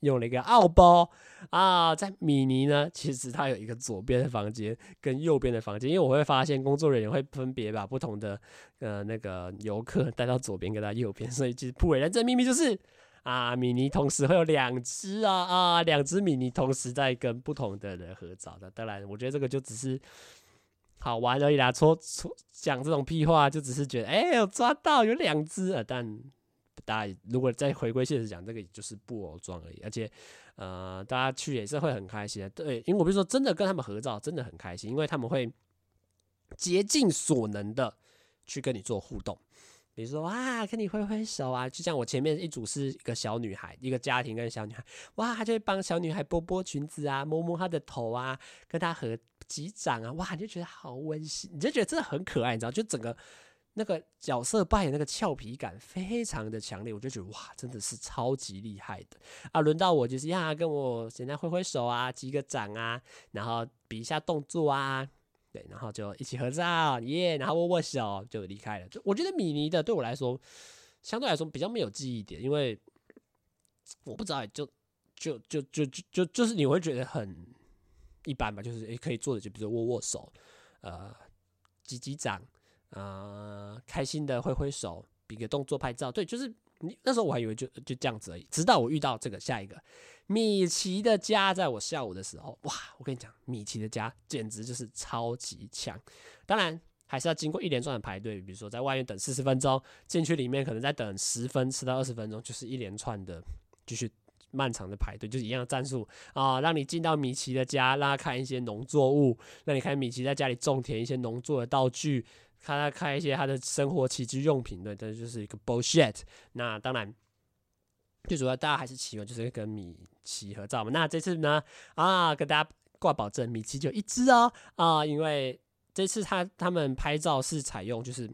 用了一个奥包啊，在米妮呢，其实它有一个左边的房间跟右边的房间，因为我会发现工作人员会分别把不同的呃那个游客带到左边跟到右边，所以其实不为人知的秘密就是。啊，米妮同时会有两只啊 [laughs] 啊，两只米妮同时在跟不同的人合照的。当然，我觉得这个就只是好玩而已啦。说说讲这种屁话，就只是觉得哎，有抓到有两只啊。但大家如果再回归现实讲，这个也就是布偶装而已。而且呃，大家去也是会很开心的。对，因为我比如说真的跟他们合照，真的很开心，因为他们会竭尽所能的去跟你做互动。比如说哇，跟你挥挥手啊，就像我前面一组是一个小女孩，一个家庭跟小女孩，哇，他就会帮小女孩拨拨裙子啊，摸摸她的头啊，跟她合击掌啊，哇，你就觉得好温馨，你就觉得真的很可爱，你知道，就整个那个角色扮演那个俏皮感非常的强烈，我就觉得哇，真的是超级厉害的啊！轮到我就是呀，跟我现在挥挥手啊，击个掌啊，然后比一下动作啊，对，然后就一起合照耶然后握握手就离开了。就我觉得米妮的对我来说，相对来说比较没有记忆点，因为我不知道，就就就就就就就是你会觉得很一般吧，就是诶可以做的就比如握握手，呃，击击掌。呃，开心的挥挥手，比个动作拍照，对，就是你那时候我还以为就就这样子而已，直到我遇到这个下一个米奇的家，在我下午的时候，哇，我跟你讲，米奇的家简直就是超级强，当然还是要经过一连串的排队，比如说在外面等四十分钟，进去里面可能再等十分十到二十分钟，就是一连串的继续漫长的排队，就是一样的战术啊，让你进到米奇的家，让他看一些农作物，让你看米奇在家里种田一些农作的道具。看他开一些他的生活起居用品，对，这就是一个 bullshit。那当然，最主要大家还是喜欢就是跟米奇合照嘛。那这次呢，啊，跟大家挂保证，米奇就一只哦，啊，因为这次他他们拍照是采用就是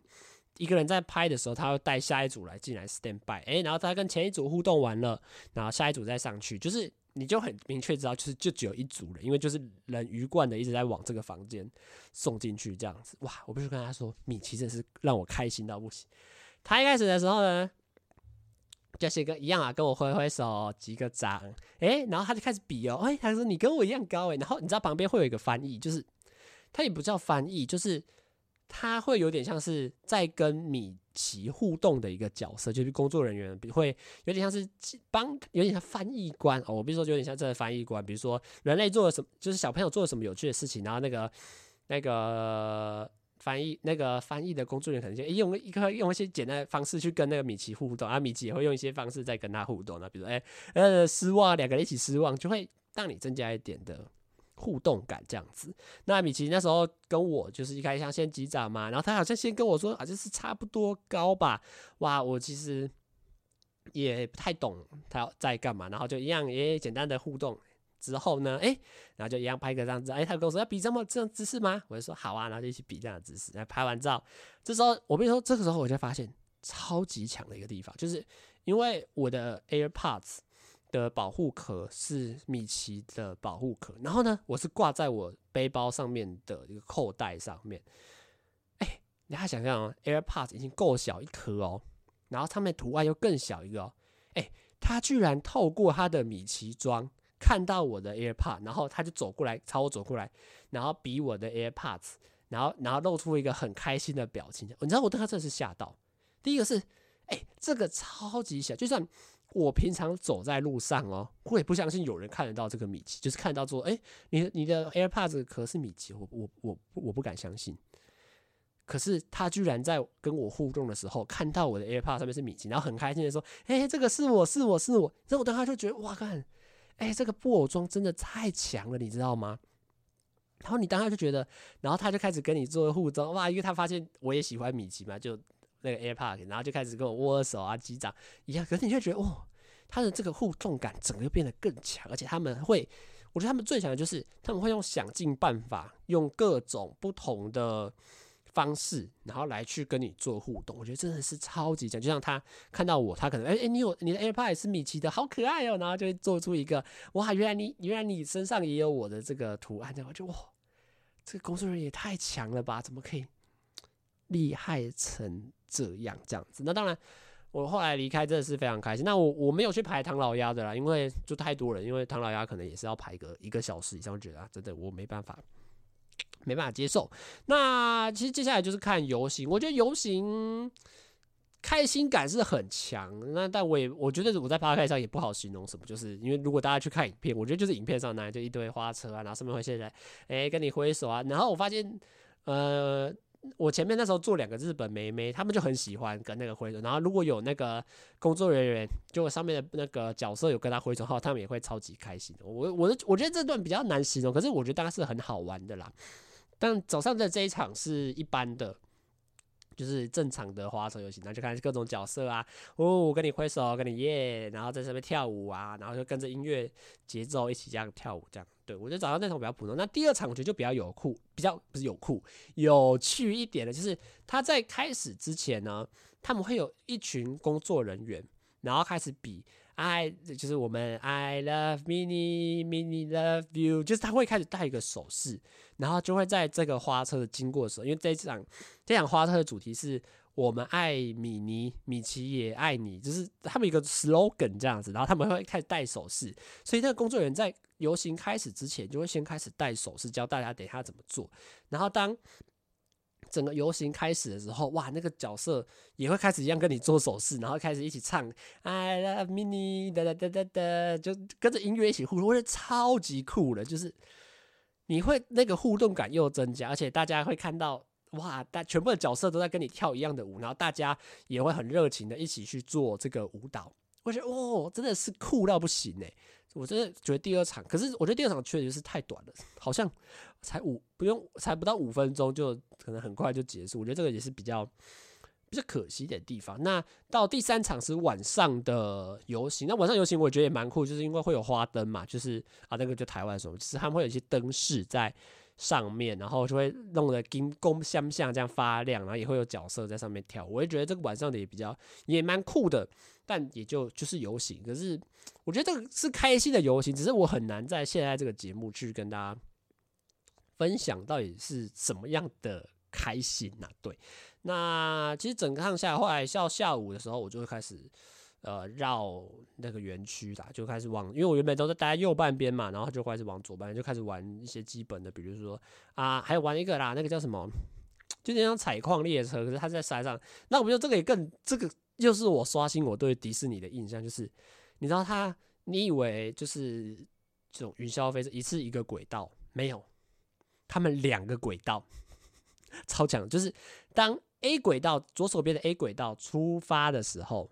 一个人在拍的时候，他会带下一组来进来 stand by，哎，然后他跟前一组互动完了，然后下一组再上去，就是。你就很明确知道，就是就只有一组人，因为就是人鱼贯的一直在往这个房间送进去这样子。哇！我必须跟他说，米奇真是让我开心到不行。他一开始的时候呢，就是跟一样啊，跟我挥挥手，击个掌，诶、然后他就开始比哦，诶、他说你跟我一样高诶，然后你知道旁边会有一个翻译，就是他也不叫翻译，就是。他会有点像是在跟米奇互动的一个角色，就是工作人员，会有点像是帮，有点像翻译官哦。我比如说有点像这个翻译官，比如说人类做了什么，就是小朋友做了什么有趣的事情，然后那个那个翻译那个翻译的工作人员可能就用一个用一些简单的方式去跟那个米奇互动，啊，米奇也会用一些方式在跟他互动，那比如说哎呃失望，两个人一起失望，就会让你增加一点的。互动感这样子，那米奇那时候跟我就是一开始先击掌嘛，然后他好像先跟我说好像是差不多高吧，哇，我其实也不太懂他要在干嘛，然后就一样也简单的互动之后呢，哎，然后就一样拍个这样子，哎，他跟我说要比这么这样姿势吗？我就说好啊，然后就一起比这样的姿势，来拍完照，这时候我跟你说，这个时候我就发现超级强的一个地方，就是因为我的 AirPods。的保护壳是米奇的保护壳，然后呢，我是挂在我背包上面的一个扣带上面。哎，你还想想哦，AirPods 已经够小一颗哦，然后上面图案又更小一个哦，哎，他居然透过他的米奇装看到我的 AirPods，然后他就走过来朝我走过来，然后比我的 AirPods，然后然后露出一个很开心的表情。你知道我对他真的是吓到，第一个是，哎，这个超级小，就算。我平常走在路上哦，我也不相信有人看得到这个米奇，就是看到说，哎、你你的 AirPods 壳是米奇，我我我我不敢相信。可是他居然在跟我互动的时候，看到我的 AirPods 上面是米奇，然后很开心的说，哎、这个是我是我是我。然后我当时就觉得，哇，看，哎、这个布偶装真的太强了，你知道吗？然后你当时就觉得，然后他就开始跟你做互动，哇，因为他发现我也喜欢米奇嘛，就。那个 AirPod，然后就开始跟我握手啊、击掌一样，可是你就觉得，哦，他的这个互动感整个变得更强，而且他们会，我觉得他们最强的就是他们会用想尽办法，用各种不同的方式，然后来去跟你做互动。我觉得真的是超级强，就像他看到我，他可能，哎哎，你有你的 AirPod 是米奇的，好可爱哦，然后就会做出一个，哇，原来你原来你身上也有我的这个图案，然后就哇，这个工作人员也太强了吧，怎么可以厉害成？这样这样子，那当然，我后来离开真的是非常开心。那我我没有去排唐老鸭的啦，因为就太多人，因为唐老鸭可能也是要排个一个小时以上，我觉得啊，真的我没办法，没办法接受。那其实接下来就是看游行，我觉得游行开心感是很强。那但我也我觉得我在 p o d 上也不好形容什么，就是因为如果大家去看影片，我觉得就是影片上那就一堆花车啊，然后上面会现在哎跟你挥手啊，然后我发现呃。我前面那时候做两个日本妹妹，他们就很喜欢跟那个挥手，然后如果有那个工作人员，就上面的那个角色有跟他挥手后，他们也会超级开心。我我我觉得这段比较难形容，可是我觉得大概是很好玩的啦。但早上的这一场是一般的，就是正常的花手游行，然后就看各种角色啊，哦，跟你挥手，跟你耶，然后在上面跳舞啊，然后就跟着音乐节奏一起这样跳舞，这样。对，我觉得早上那场比较普通。那第二场我觉得就比较有酷，比较不是有酷，有趣一点的，就是他在开始之前呢，他们会有一群工作人员，然后开始比。I 就是我们 I love mini mini love you，就是他会开始带一个手势，然后就会在这个花车经过的时候，因为这场这场花车的主题是我们爱米妮，米奇也爱你，就是他们一个 slogan 这样子，然后他们会开始带手势，所以那个工作人员在游行开始之前就会先开始带手势，教大家等一下怎么做，然后当。整个游行开始的时候，哇，那个角色也会开始一样跟你做手势，然后开始一起唱 I love Mini 哒哒哒哒哒，就跟着音乐一起互动，我觉得超级酷的。就是你会那个互动感又增加，而且大家会看到哇，大全部的角色都在跟你跳一样的舞，然后大家也会很热情的一起去做这个舞蹈。我觉得哦，真的是酷到不行哎！我真的觉得第二场，可是我觉得第二场确实是太短了，好像。才五不用，才不到五分钟就可能很快就结束。我觉得这个也是比较比较可惜的地方。那到第三场是晚上的游行，那晚上游行我觉得也蛮酷，就是因为会有花灯嘛，就是啊那个就台湾的时候，其实他们会有一些灯饰在上面，然后就会弄得金光相向这样发亮，然后也会有角色在上面跳。我也觉得这个晚上的也比较也蛮酷的，但也就就是游行。可是我觉得这个是开心的游行，只是我很难在现在这个节目去跟大家。分享到底是什么样的开心呐、对，那其实整个上下，后来到下午的时候，我就会开始呃绕那个园区啦，就开始往，因为我原本都是待在右半边嘛，然后就开始往左半边，就开始玩一些基本的，比如说啊，还有玩一个啦，那个叫什么，就那种采矿列车，可是它在山上。那我们就这个也更，这个又是我刷新我对迪士尼的印象，就是你知道它，你以为就是这种云霄飞车一次一个轨道，没有。他们两个轨道 [laughs] 超强，就是当 A 轨道左手边的 A 轨道出发的时候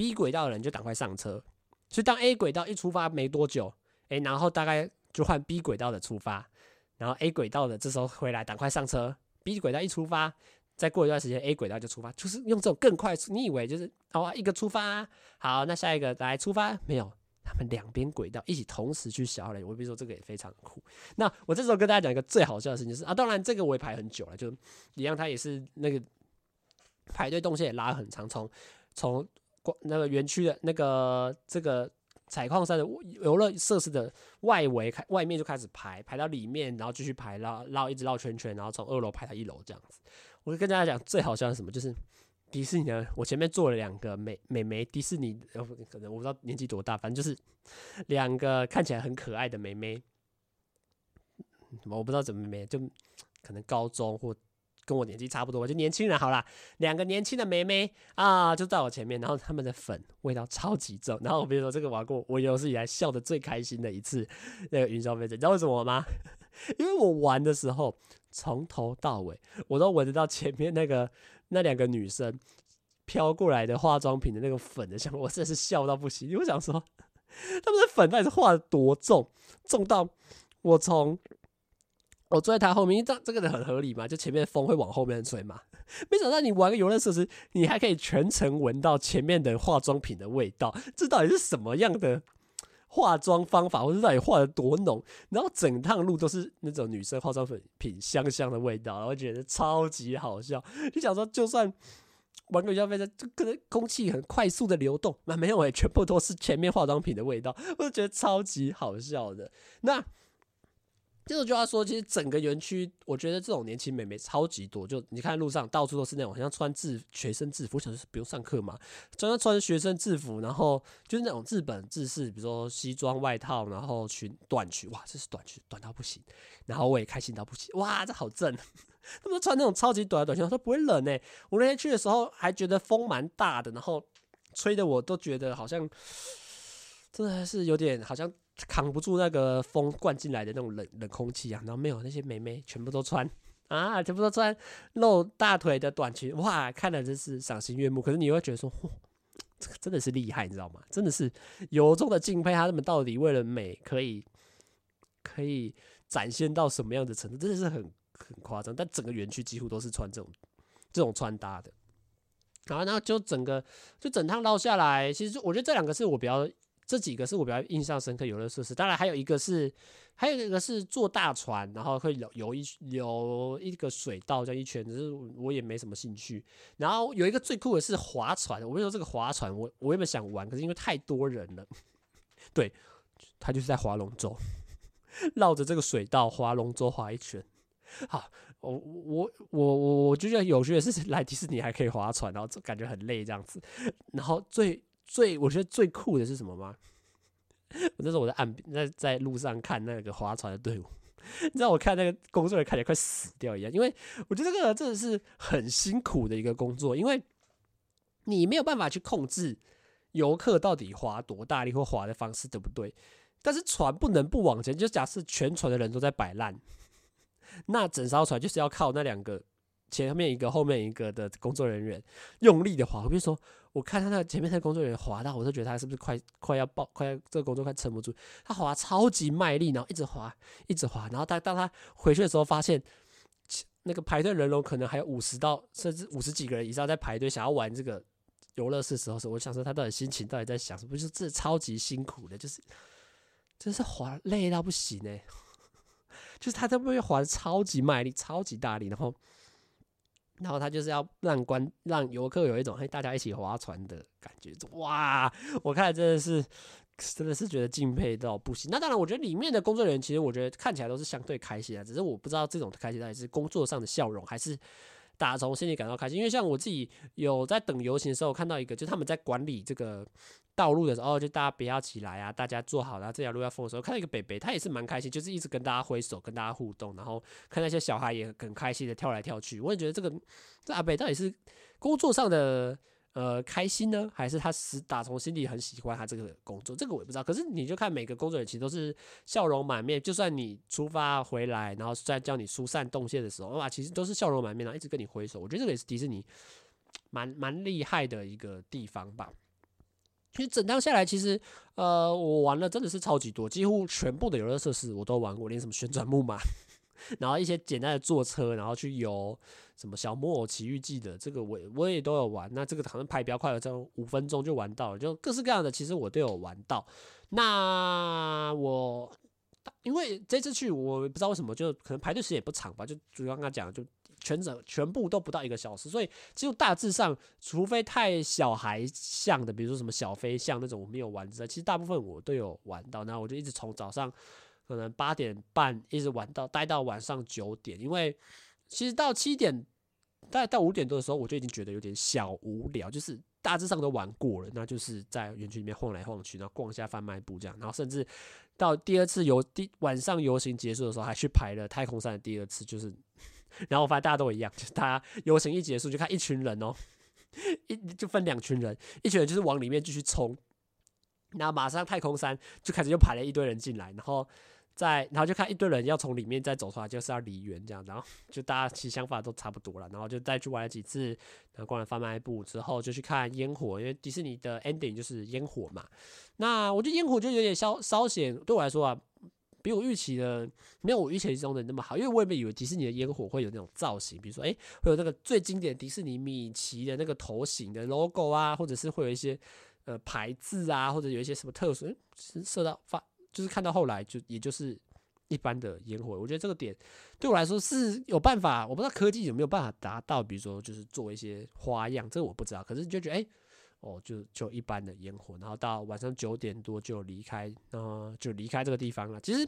，B 轨道的人就赶快上车。所以当 A 轨道一出发没多久，哎，然后大概就换 B 轨道的出发，然后 A 轨道的这时候回来赶快上车。B 轨道一出发，再过一段时间 A 轨道就出发，就是用这种更快速。你以为就是哦一个出发，好，那下一个来出发没有？他们两边轨道一起同时去小雷，我比如说这个也非常酷。那我这时候跟大家讲一个最好笑的事情，就是啊，当然这个我也排很久了，就一样，它也是那个排队动线也拉很长，从从那个园区的那个这个采矿山的游乐设施的外围开外面就开始排，排到里面，然后继续排绕绕一直绕圈圈，然后从二楼排到一楼这样子。我就跟大家讲最好笑的是什么，就是。迪士尼的，我前面坐了两个美美眉，迪士尼可能我不知道年纪多大，反正就是两个看起来很可爱的美眉，我不知道怎么妹，就可能高中或跟我年纪差不多，就年轻人好啦，两个年轻的妹妹啊，就在我前面，然后他们的粉味道超级重，然后我比如说这个玩过，我有史以来笑得最开心的一次那个云霄飞车，你知道为什么吗？[laughs] 因为我玩的时候从头到尾我都闻得到前面那个。[laughs] 那两个女生飘过来的化妆品的那个粉的香味，我真是笑到不行。因为我想说，[laughs] 他们的粉到底是画的多重，重到我从我坐在他后面，这这个人很合理嘛？就前面风会往后面吹嘛。没想到你玩个游乐设施，你还可以全程闻到前面的化妆品的味道，这到底是什么样的化妆方法？或者到底化的多浓？然后整趟路都是那种女生化妆品香香的味道，然后觉得超级好笑。就想说，就算玩个消费者，就可能空气很快速的流动，那没有诶、欸，全部都是前面化妆品的味道，我就觉得超级好笑的。那。这种就要说，其实整个园区，我觉得这种年轻美眉超级多。就你看路上到处都是那种好像穿制学生制服，我想说不用上课嘛，穿穿学生制服，然后就是那种日本制式，比如说西装外套，然后裙短裙，哇，这是短裙，短到不行。然后我也开心到不行，哇，这好正。[laughs] 他们穿那种超级短的短裙，我说不会冷呢。我那天去的时候还觉得风蛮大的，然后吹的我都觉得好像真的是有点好像。扛不住那个风灌进来的那种冷冷空气啊，然后没有那些妹妹全部都穿啊，全部都穿露大腿的短裙，哇，看了真是赏心悦目。可是你会觉得说，嚯，这个真的是厉害，你知道吗？真的是由衷的敬佩他们到底为了美可以可以展现到什么样的程度，真的是很很夸张。但整个园区几乎都是穿这种这种穿搭的。然后，然后就整个就整趟绕下来，其实我觉得这两个是我比较这几个是我比较印象深刻游乐设施。当然还有一个是，还有一个是坐大船，然后会游游一游一个水道这样一圈，只是我也没什么兴趣。然后有一个最酷的是划船，我跟你说这个划船我我原本想玩，可是因为太多人了，[laughs] 对，他就是在划龙舟，[laughs] 绕着这个水道划龙舟划一圈，好。我我我我我就觉得有趣的是 [laughs] 来迪士尼还可以划船，然后感觉很累这样子。然后最最我觉得最酷的是什么吗？[laughs] 我那时候我在岸边在在路上看那个划船的队伍，你知道我看那个工作人员看起来快死掉一样，因为我觉得这个真的是很辛苦的一个工作，因为你没有办法去控制游客到底划多大力或划的方式对不对？但是船不能不往前，就假设全船的人都在摆烂。那整艘船就是要靠那两个前面一个后面一个的工作人员用力的划。比如说，我看他那前面那个工作人员滑到，我都觉得他是不是快快要爆，快要这个工作快撑不住。他滑超级卖力，然后一直滑，一直滑。然后他当他回去的时候，发现那个排队人龙可能还有五十到甚至五十几个人以上在排队，想要玩这个游乐设施时候，我想说他到底心情到底在想什么？就是这超级辛苦的，就是真是滑累到不行哎、欸。[laughs] 就是他在外面滑的超级卖力，超级大力，然后，然后他就是要让观让游客有一种嘿大家一起划船的感觉，哇！我看真的是真的是觉得敬佩到不行。那当然，我觉得里面的工作人员其实我觉得看起来都是相对开心啊，只是我不知道这种开心到底是工作上的笑容，还是打从心里感到开心。因为像我自己有在等游行的时候，看到一个，就他们在管理这个。道路的时候，就大家不要起来啊！大家坐好然后，这条路要封的时候，看到一个北北，他也是蛮开心，就是一直跟大家挥手，跟大家互动，然后看那些小孩也很开心的跳来跳去。我也觉得这个这阿北到底是工作上的呃开心呢，还是他是打从心里很喜欢他这个工作？这个我也不知道。可是你就看每个工作人员其实都是笑容满面，就算你出发回来，然后再叫你疏散动线的时候，哇，其实都是笑容满面，然后一直跟你挥手。我觉得这个也是迪士尼蛮蛮厉害的一个地方吧。其实整趟下来，其实呃，我玩了真的是超级多，几乎全部的游乐设施我都玩过，连什么旋转木马，然后一些简单的坐车，然后去游什么小木偶奇遇记的，这个我我也都有玩。那这个好像排比较快的，这样五分钟就玩到了，就各式各样的，其实我都有玩到。那我因为这次去，我不知道为什么，就可能排队时间也不长吧，就主要刚刚讲就。全整全部都不到一个小时，所以只有大致上，除非太小孩像的，比如说什么小飞象那种我没有玩之外，其实大部分我都有玩到。那我就一直从早上可能八点半一直玩到待到晚上九点，因为其实到七点，大概到五点多的时候，我就已经觉得有点小无聊，就是大致上都玩过了，那就是在园区里面晃来晃去，然后逛一下贩卖部这样，然后甚至到第二次游第晚上游行结束的时候，还去排了太空山的第二次，就是。[laughs] 然后我发现大家都一样，就是大家游行一结束就看一群人哦，一就分两群人，一群人就是往里面继续冲，然后马上太空山就开始又排了一堆人进来，然后在然后就看一堆人要从里面再走出来，就是要离园这样，然后就大家其实想法都差不多了，然后就再去玩了几次，然后逛了贩卖部之后就去看烟火，因为迪士尼的 ending 就是烟火嘛，那我觉得烟火就有点稍稍显对我来说啊。比我预期的没有我预期中的那么好，因为我也没以为迪士尼的烟火会有那种造型，比如说，诶、欸，会有那个最经典迪士尼米奇的那个头型的 logo 啊，或者是会有一些呃牌子啊，或者有一些什么特殊，是射到发，就是看到后来就也就是一般的烟火。我觉得这个点对我来说是有办法，我不知道科技有没有办法达到，比如说就是做一些花样，这个我不知道。可是你就觉得，诶、欸。哦，就就一般的烟火，然后到晚上九点多就离开，呃，就离开这个地方了。其实，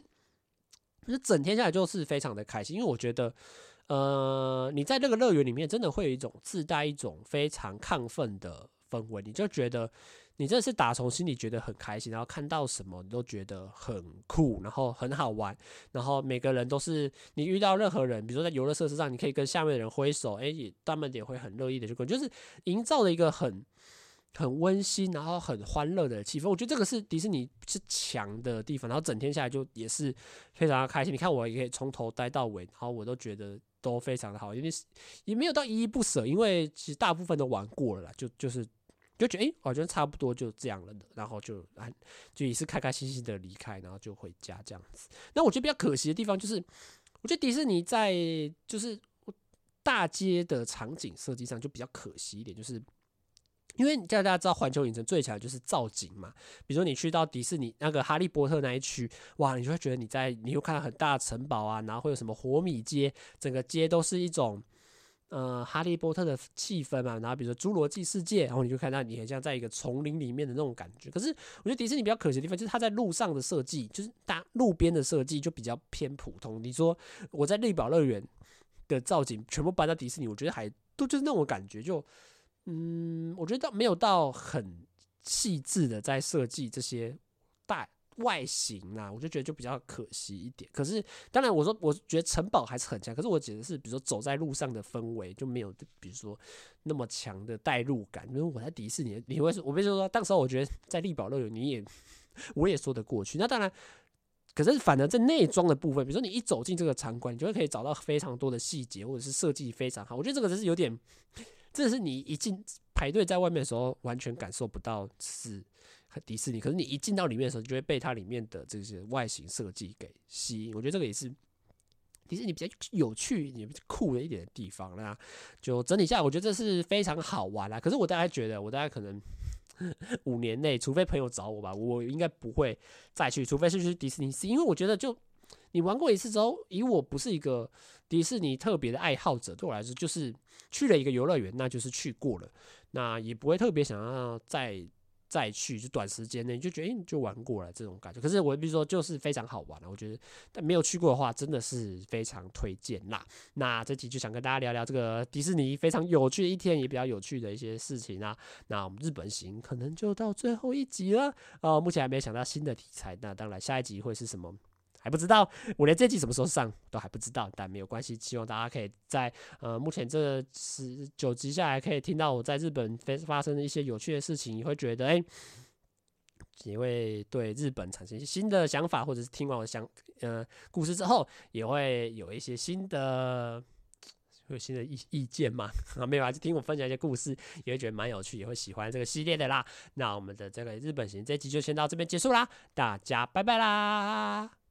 其实整天下来就是非常的开心，因为我觉得，呃，你在这个乐园里面真的会有一种自带一种非常亢奋的氛围，你就觉得你真是打从心里觉得很开心，然后看到什么你都觉得很酷，然后很好玩，然后每个人都是你遇到任何人，比如说在游乐设施上，你可以跟下面的人挥手，哎，也他们也会很乐意的去跟，就是营造了一个很。很温馨，然后很欢乐的气氛，我觉得这个是迪士尼是强的地方。然后整天下来就也是非常的开心。你看我也可以从头待到尾，然后我都觉得都非常的好，因为也没有到依依不舍，因为其实大部分都玩过了啦，就就是就觉得诶，我觉得差不多就这样了的，然后就就也是开开心心的离开，然后就回家这样子。那我觉得比较可惜的地方就是，我觉得迪士尼在就是。大街的场景设计上就比较可惜一点，就是。因为你叫大家知道环球影城最强的就是造景嘛，比如说你去到迪士尼那个哈利波特那一区，哇，你就会觉得你在，你会看到很大的城堡啊，然后会有什么活米街，整个街都是一种呃哈利波特的气氛嘛，然后比如说侏罗纪世界，然后你就看到你很像在一个丛林里面的那种感觉。可是我觉得迪士尼比较可惜的地方就是它在路上的设计，就是大路边的设计就比较偏普通。你说我在绿宝乐园的造景全部搬到迪士尼，我觉得还都就是那种感觉就。嗯，我觉得倒没有到很细致的在设计这些大外形啊，我就觉得就比较可惜一点。可是当然，我说我觉得城堡还是很强，可是我指的是比如说走在路上的氛围就没有，比如说那么强的代入感。因为我在迪士尼，你会说，我比如说当时候我觉得在丽宝乐园你也我也说得过去。那当然，可是反而在内装的部分，比如说你一走进这个场馆，你就会可以找到非常多的细节，或者是设计非常好。我觉得这个就是有点。这是你一进排队在外面的时候完全感受不到是迪士尼，可是你一进到里面的时候，你就会被它里面的这些外形设计给吸引。我觉得这个也是迪士尼比较有趣、也比较酷的一点的地方啦。就整体下来，我觉得这是非常好玩啦。可是我大概觉得，我大概可能五年内，除非朋友找我吧，我应该不会再去，除非是去迪士尼，是因为我觉得就。你玩过一次之后，以我不是一个迪士尼特别的爱好者，对我来说就是去了一个游乐园，那就是去过了，那也不会特别想要再再去，就短时间内就觉得，诶，就玩过了这种感觉。可是我比如说就是非常好玩了，我觉得，但没有去过的话，真的是非常推荐啦。那这集就想跟大家聊聊这个迪士尼非常有趣的一天，也比较有趣的一些事情啊。那我们日本行可能就到最后一集了，呃，目前还没想到新的题材，那当然下一集会是什么？还不知道，我连这集什么时候上都还不知道，但没有关系。希望大家可以在呃目前这十九集下来，可以听到我在日本发生的一些有趣的事情，你会觉得哎，也会对日本产生一些新的想法，或者是听完我想呃故事之后，也会有一些新的会有新的意意见嘛？[laughs] 啊，没有啊，就听我分享一些故事，也会觉得蛮有趣，也会喜欢这个系列的啦。那我们的这个日本行这集就先到这边结束啦，大家拜拜啦。